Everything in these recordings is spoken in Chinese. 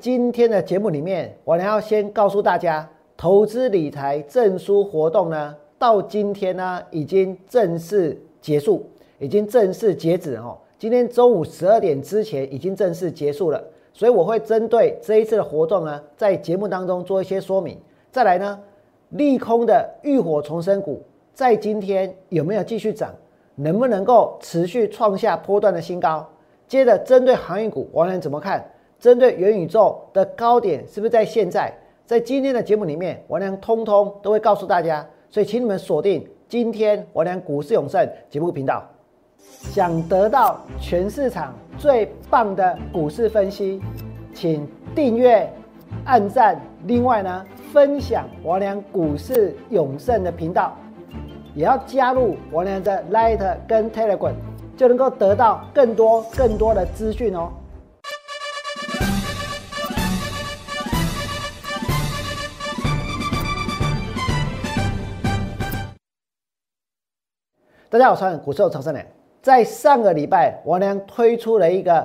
今天的节目里面，我呢要先告诉大家，投资理财证书活动呢，到今天呢已经正式结束，已经正式截止哦。今天中午十二点之前已经正式结束了，所以我会针对这一次的活动呢，在节目当中做一些说明。再来呢，利空的浴火重生股在今天有没有继续涨？能不能够持续创下波段的新高？接着针对航运股，王良怎么看？针对元宇宙的高点是不是在现在？在今天的节目里面，王良通通都会告诉大家，所以请你们锁定今天王良股市永胜节目频道。想得到全市场最棒的股市分析，请订阅、按赞，另外呢，分享王良股市永胜的频道，也要加入王良的 Light 跟 Telegram，就能够得到更多更多的资讯哦。大家好，我是股市曹生良。在上个礼拜，王良推出了一个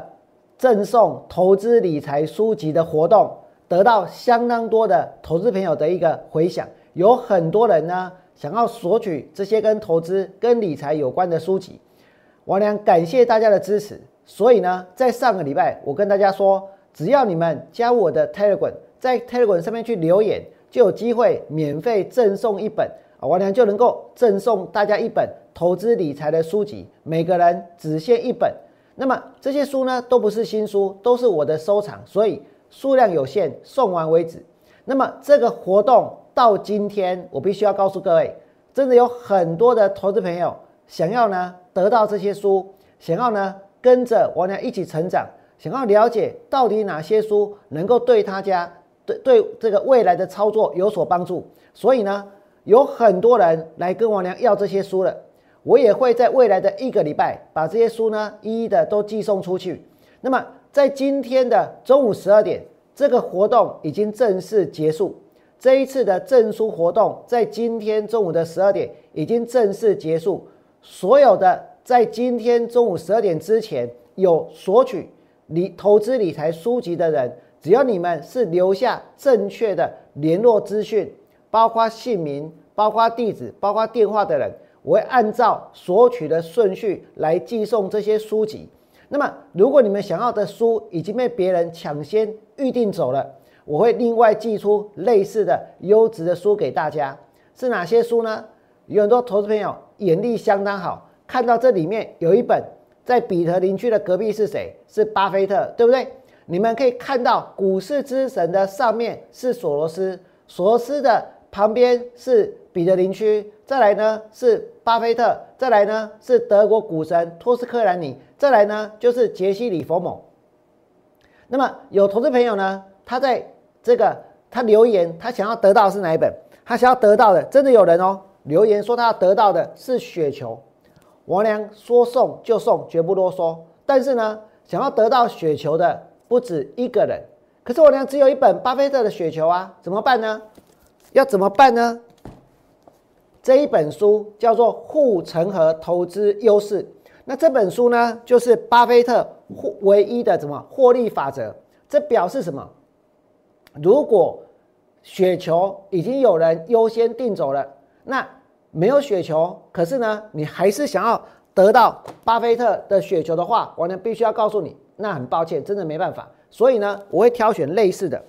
赠送投资理财书籍的活动，得到相当多的投资朋友的一个回响。有很多人呢想要索取这些跟投资、跟理财有关的书籍。王良感谢大家的支持，所以呢，在上个礼拜，我跟大家说，只要你们加我的 Telegram，在 Telegram 上面去留言，就有机会免费赠送一本。啊，王良就能够赠送大家一本投资理财的书籍，每个人只限一本。那么这些书呢，都不是新书，都是我的收藏，所以数量有限，送完为止。那么这个活动到今天，我必须要告诉各位，真的有很多的投资朋友想要呢得到这些书，想要呢跟着王良一起成长，想要了解到底哪些书能够对他家对对这个未来的操作有所帮助，所以呢。有很多人来跟王良要这些书了，我也会在未来的一个礼拜把这些书呢一一的都寄送出去。那么在今天的中午十二点，这个活动已经正式结束。这一次的证书活动在今天中午的十二点已经正式结束。所有的在今天中午十二点之前有索取理投资理财书籍的人，只要你们是留下正确的联络资讯。包括姓名、包括地址、包括电话的人，我会按照索取的顺序来寄送这些书籍。那么，如果你们想要的书已经被别人抢先预定走了，我会另外寄出类似的优质的书给大家。是哪些书呢？有很多投资朋友眼力相当好，看到这里面有一本在彼得林区的隔壁是谁？是巴菲特，对不对？你们可以看到股市之神的上面是索罗斯，索罗斯的。旁边是彼得林区，再来呢是巴菲特，再来呢是德国股神托斯科兰尼，再来呢就是杰西·里佛蒙。那么有投资朋友呢，他在这个他留言，他想要得到是哪一本？他想要得到的，真的有人哦留言说他要得到的是雪球。王良说送就送，绝不啰嗦。但是呢，想要得到雪球的不止一个人，可是我娘只有一本巴菲特的雪球啊，怎么办呢？要怎么办呢？这一本书叫做《护城河投资优势》。那这本书呢，就是巴菲特唯一的什么获利法则？这表示什么？如果雪球已经有人优先订走了，那没有雪球，可是呢，你还是想要得到巴菲特的雪球的话，我呢必须要告诉你，那很抱歉，真的没办法。所以呢，我会挑选类似的、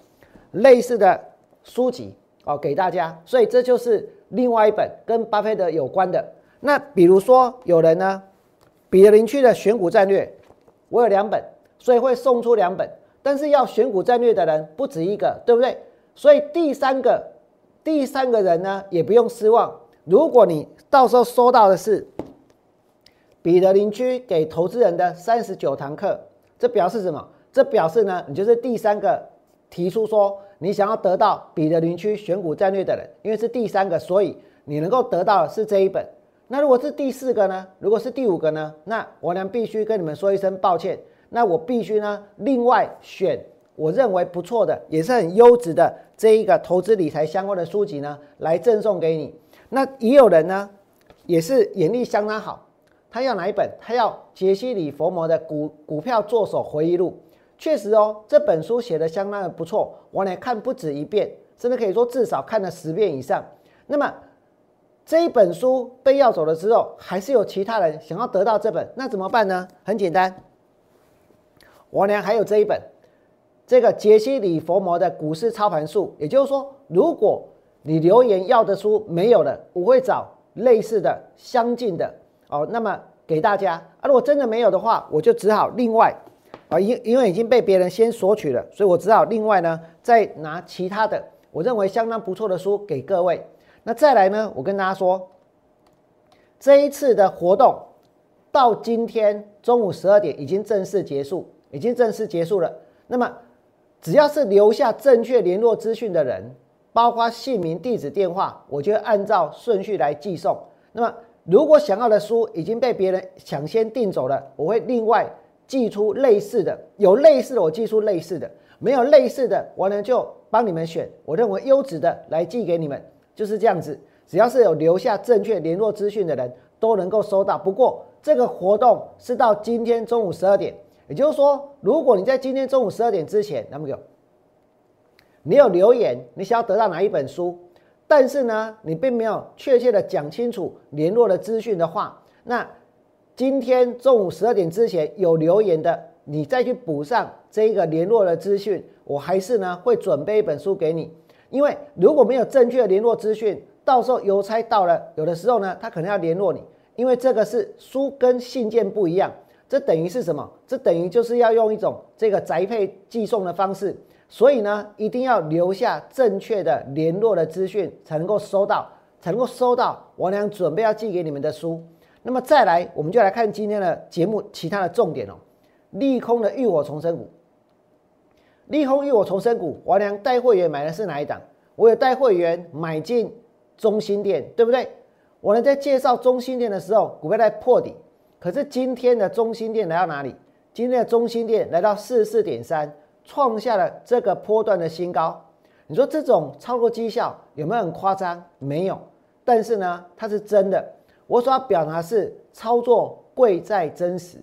类似的书籍。哦，给大家，所以这就是另外一本跟巴菲特有关的。那比如说有人呢，彼得林区的选股战略，我有两本，所以会送出两本。但是要选股战略的人不止一个，对不对？所以第三个，第三个人呢也不用失望。如果你到时候收到的是彼得林区给投资人的三十九堂课，这表示什么？这表示呢，你就是第三个提出说。你想要得到彼得林区选股战略的人，因为是第三个，所以你能够得到的是这一本。那如果是第四个呢？如果是第五个呢？那我呢必须跟你们说一声抱歉。那我必须呢另外选我认为不错的，也是很优质的这一个投资理财相关的书籍呢，来赠送给你。那也有人呢，也是眼力相当好，他要哪一本？他要杰西·里佛摩的股股票作手回忆录。确实哦，这本书写的相当的不错，我呢看不止一遍，甚至可以说至少看了十遍以上。那么这一本书被要走了之后，还是有其他人想要得到这本，那怎么办呢？很简单，我呢还有这一本，这个杰西·里佛摩的股市操盘术。也就是说，如果你留言要的书没有了，我会找类似的、相近的哦，那么给大家。啊，如果真的没有的话，我就只好另外。啊，因因为已经被别人先索取了，所以我只好另外呢再拿其他的我认为相当不错的书给各位。那再来呢，我跟大家说，这一次的活动到今天中午十二点已经正式结束，已经正式结束了。那么只要是留下正确联络资讯的人，包括姓名、地址、电话，我就按照顺序来寄送。那么如果想要的书已经被别人抢先订走了，我会另外。寄出类似的，有类似的我寄出类似的，没有类似的我呢就帮你们选我认为优质的来寄给你们，就是这样子。只要是有留下正确联络资讯的人都能够收到。不过这个活动是到今天中午十二点，也就是说，如果你在今天中午十二点之前，那么有你有留言，你想要得到哪一本书，但是呢你并没有确切的讲清楚联络的资讯的话，那。今天中午十二点之前有留言的，你再去补上这个联络的资讯，我还是呢会准备一本书给你。因为如果没有正确的联络资讯，到时候邮差到了，有的时候呢他可能要联络你，因为这个是书跟信件不一样，这等于是什么？这等于就是要用一种这个宅配寄送的方式，所以呢一定要留下正确的联络的资讯，才能够收到，才能够收到王良准备要寄给你们的书。那么再来，我们就来看今天的节目其他的重点哦。利空的浴火重生股，利空浴火重生股，王良带会员买的是哪一档？我有带会员买进中心店，对不对？我呢在介绍中心店的时候，股票在破底，可是今天的中心店来到哪里？今天的中心店来到四十四点三，创下了这个波段的新高。你说这种操作绩效有没有很夸张？没有，但是呢，它是真的。我所要表达是操作贵在真实。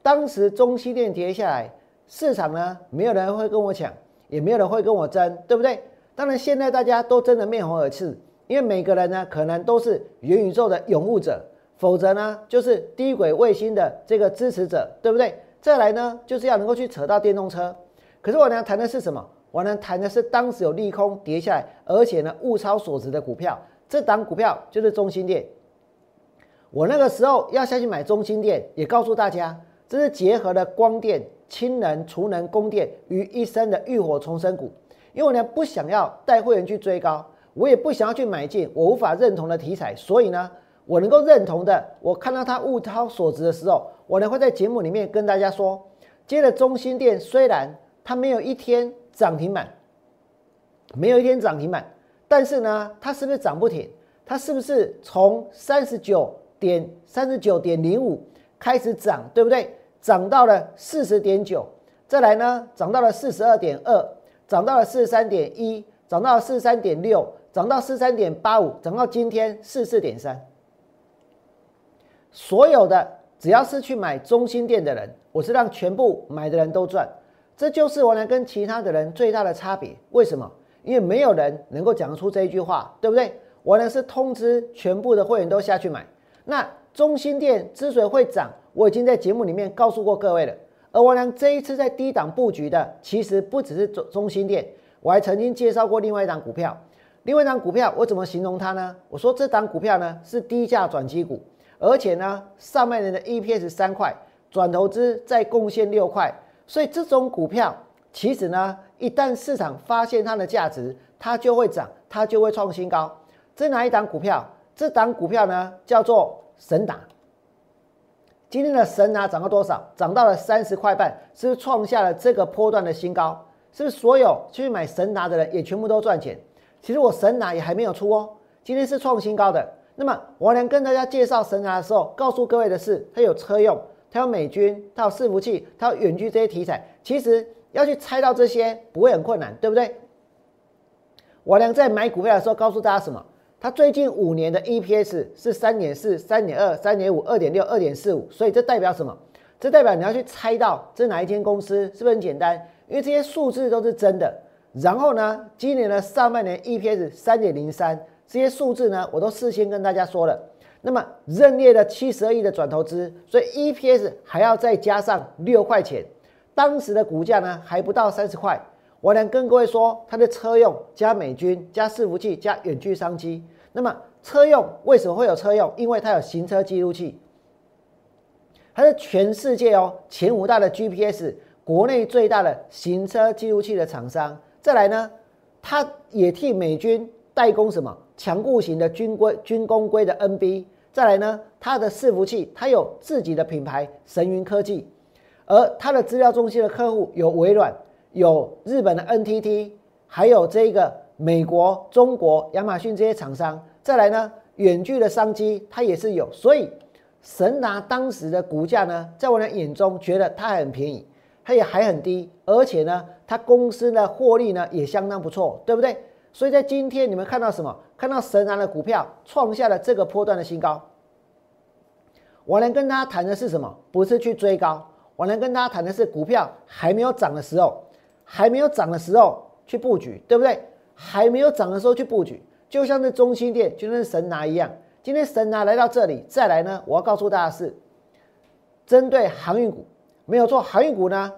当时中西电跌下来，市场呢没有人会跟我抢，也没有人会跟我争，对不对？当然现在大家都争得面红耳赤，因为每个人呢可能都是元宇宙的拥护者，否则呢就是低轨卫星的这个支持者，对不对？再来呢就是要能够去扯到电动车。可是我呢谈的是什么？我呢谈的是当时有利空跌下来，而且呢物超所值的股票，这档股票就是中心店。我那个时候要下去买中心店，也告诉大家，这是结合了光电、氢能、储能、供电于一身的浴火重生股。因为我呢不想要带会员去追高，我也不想要去买进我无法认同的题材，所以呢，我能够认同的，我看到它物超所值的时候，我呢会在节目里面跟大家说，接着中心店虽然它没有一天涨停板，没有一天涨停板，但是呢，它是不是涨不停？它是不是从三十九？点三十九点零五开始涨，对不对？涨到了四十点九，再来呢，涨到了四十二点二，涨到了四十三点一，涨到了四十三点六，涨到四十三点八五，涨到今天四四点三。所有的只要是去买中心店的人，我是让全部买的人都赚，这就是我能跟其他的人最大的差别。为什么？因为没有人能够讲出这一句话，对不对？我呢是通知全部的会员都下去买。那中心店之所以会涨，我已经在节目里面告诉过各位了。而我呢，这一次在低档布局的，其实不只是中中心店，我还曾经介绍过另外一档股票。另外一档股票，我怎么形容它呢？我说这档股票呢是低价转机股，而且呢上半年的 EPS 三块，转投资再贡献六块，所以这种股票其实呢，一旦市场发现它的价值，它就会涨，它就会创新高。这哪一档股票？这档股票呢叫做神达，今天的神达涨到多少？涨到了三十块半，是不是创下了这个波段的新高？是不是所有去买神达的人也全部都赚钱？其实我神达也还没有出哦，今天是创新高的。那么我能跟大家介绍神达的时候，告诉各位的是，它有车用，它有美军，它有伺服器，它有远距这些题材。其实要去猜到这些不会很困难，对不对？我俩在买股票的时候告诉大家什么？它最近五年的 EPS 是三点四、三点二、三点五、二点六、二点四五，所以这代表什么？这代表你要去猜到这哪一间公司，是不是很简单？因为这些数字都是真的。然后呢，今年的上半年 EPS 三点零三，这些数字呢，我都事先跟大家说了。那么认列了七十二亿的转投资，所以 EPS 还要再加上六块钱，当时的股价呢还不到三十块。我能跟各位说，它的车用加美军加伺服器加远距商机。那么车用为什么会有车用？因为它有行车记录器，它是全世界哦前五大的 GPS，国内最大的行车记录器的厂商。再来呢，它也替美军代工什么强固型的军规军工规的 NB。再来呢，它的伺服器它有自己的品牌神云科技，而它的资料中心的客户有微软。有日本的 NTT，还有这个美国、中国、亚马逊这些厂商，再来呢，远距的商机它也是有，所以神达当时的股价呢，在我的眼中觉得它很便宜，它也还很低，而且呢，它公司的获利呢也相当不错，对不对？所以在今天你们看到什么？看到神拿的股票创下了这个波段的新高。我能跟他谈的是什么？不是去追高，我能跟他谈的是股票还没有涨的时候。还没有涨的时候去布局，对不对？还没有涨的时候去布局，就像是中心店，就像是神拿一样。今天神拿来到这里，再来呢，我要告诉大家是针对航运股，没有错。航运股呢，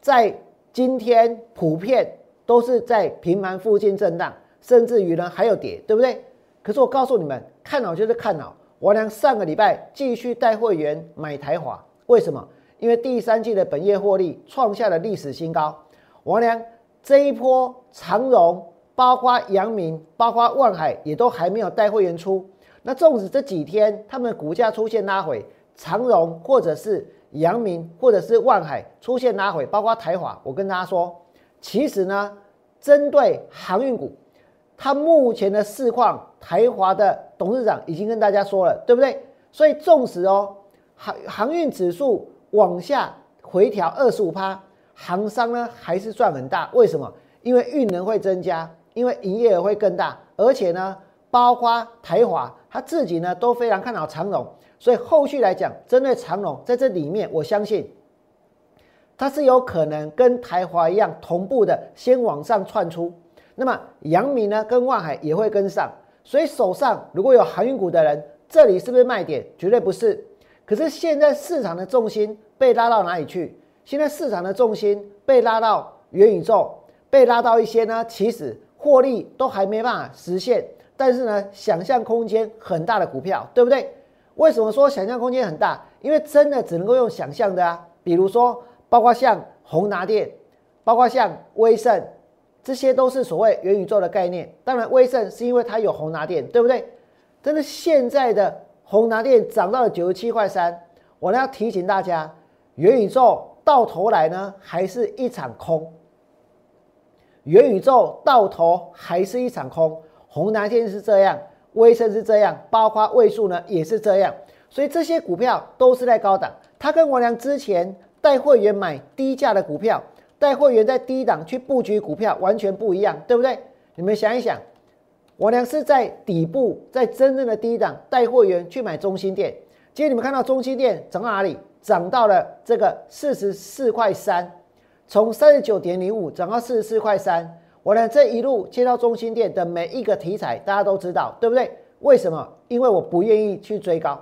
在今天普遍都是在平盘附近震荡，甚至于呢还有跌，对不对？可是我告诉你们，看好就是看好。我俩上个礼拜继续带会员买台华，为什么？因为第三季的本业获利创下了历史新高。王良这一波长荣，包括阳明，包括万海，也都还没有带会员出。那纵使这几天他们股价出现拉回，长荣或者是阳明或者是万海出现拉回，包括台华，我跟大家说，其实呢，针对航运股，他目前的市况，台华的董事长已经跟大家说了，对不对？所以纵使哦，航航运指数往下回调二十五趴。行商呢还是赚很大，为什么？因为运能会增加，因为营业额会更大，而且呢，包括台华他自己呢都非常看好长荣，所以后续来讲，针对长荣在这里面，我相信它是有可能跟台华一样同步的先往上窜出。那么阳明呢跟万海也会跟上，所以手上如果有航运股的人，这里是不是卖点？绝对不是。可是现在市场的重心被拉到哪里去？现在市场的重心被拉到元宇宙，被拉到一些呢，其实获利都还没办法实现，但是呢，想象空间很大的股票，对不对？为什么说想象空间很大？因为真的只能够用想象的啊，比如说，包括像宏达电，包括像威盛，这些都是所谓元宇宙的概念。当然，威盛是因为它有宏达电，对不对？但是现在的宏达电涨到了九十七块三，我呢要提醒大家，元宇宙。到头来呢，还是一场空。元宇宙到头还是一场空。宏达电是这样，威盛是这样，包括位数呢也是这样。所以这些股票都是在高档。他跟我俩之前带会员买低价的股票，带会员在低档去布局股票，完全不一样，对不对？你们想一想，我俩是在底部，在真正的低档带会员去买中心店。今天你们看到中心店涨到哪里？涨到了这个四十四块三，从三十九点零五涨到四十四块三。我呢这一路接到中心店的每一个题材，大家都知道，对不对？为什么？因为我不愿意去追高，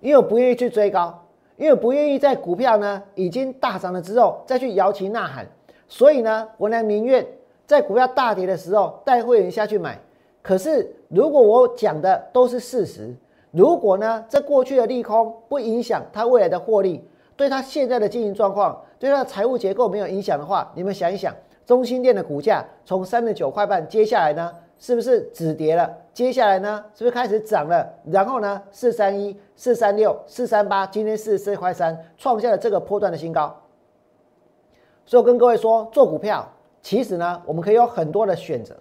因为我不愿意去追高，因为不愿意在股票呢已经大涨了之后再去摇旗呐喊。所以呢，我呢宁愿在股票大跌的时候带会员下去买。可是如果我讲的都是事实。如果呢，这过去的利空不影响它未来的获利，对它现在的经营状况，对它的财务结构没有影响的话，你们想一想，中心店的股价从三十九块半，接下来呢，是不是止跌了？接下来呢，是不是开始涨了？然后呢，四三一、四三六、四三八，今天四十四块三，创下了这个波段的新高。所以我跟各位说，做股票其实呢，我们可以有很多的选择，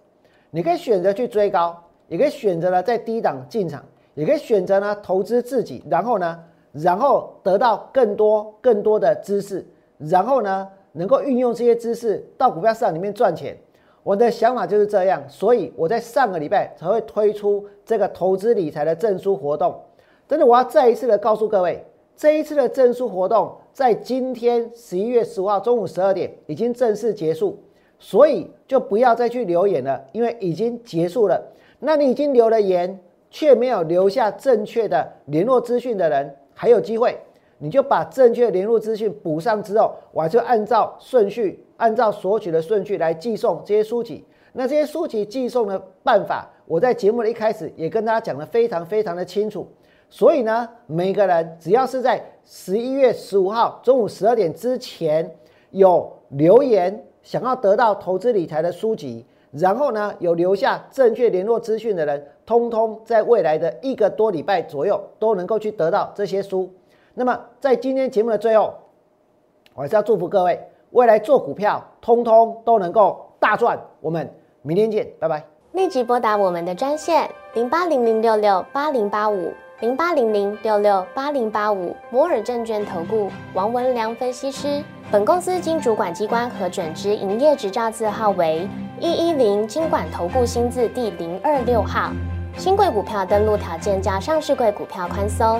你可以选择去追高，也可以选择呢在低档进场。也可以选择呢投资自己，然后呢，然后得到更多更多的知识，然后呢能够运用这些知识到股票市场里面赚钱。我的想法就是这样，所以我在上个礼拜才会推出这个投资理财的证书活动。真的，我要再一次的告诉各位，这一次的证书活动在今天十一月十五号中午十二点已经正式结束，所以就不要再去留言了，因为已经结束了。那你已经留了言，却没有留下正确的联络资讯的人，还有机会，你就把正确联络资讯补上之后，我就按照顺序，按照索取的顺序来寄送这些书籍。那这些书籍寄送的办法，我在节目的一开始也跟大家讲的非常非常的清楚。所以呢，每个人只要是在十一月十五号中午十二点之前有留言想要得到投资理财的书籍，然后呢有留下正确联络资讯的人，通通在未来的一个多礼拜左右都能够去得到这些书。那么在今天节目的最后，我还是要祝福各位未来做股票，通通都能够大赚。我们。明天见，拜拜！立即拨打我们的专线零八零零六六八零八五零八零零六六八零八五摩尔证券投顾王文良分析师。本公司经主管机关核准之营业执照字号为一一零金管投顾新字第零二六号。新贵股票登录条件较上市贵股票宽松。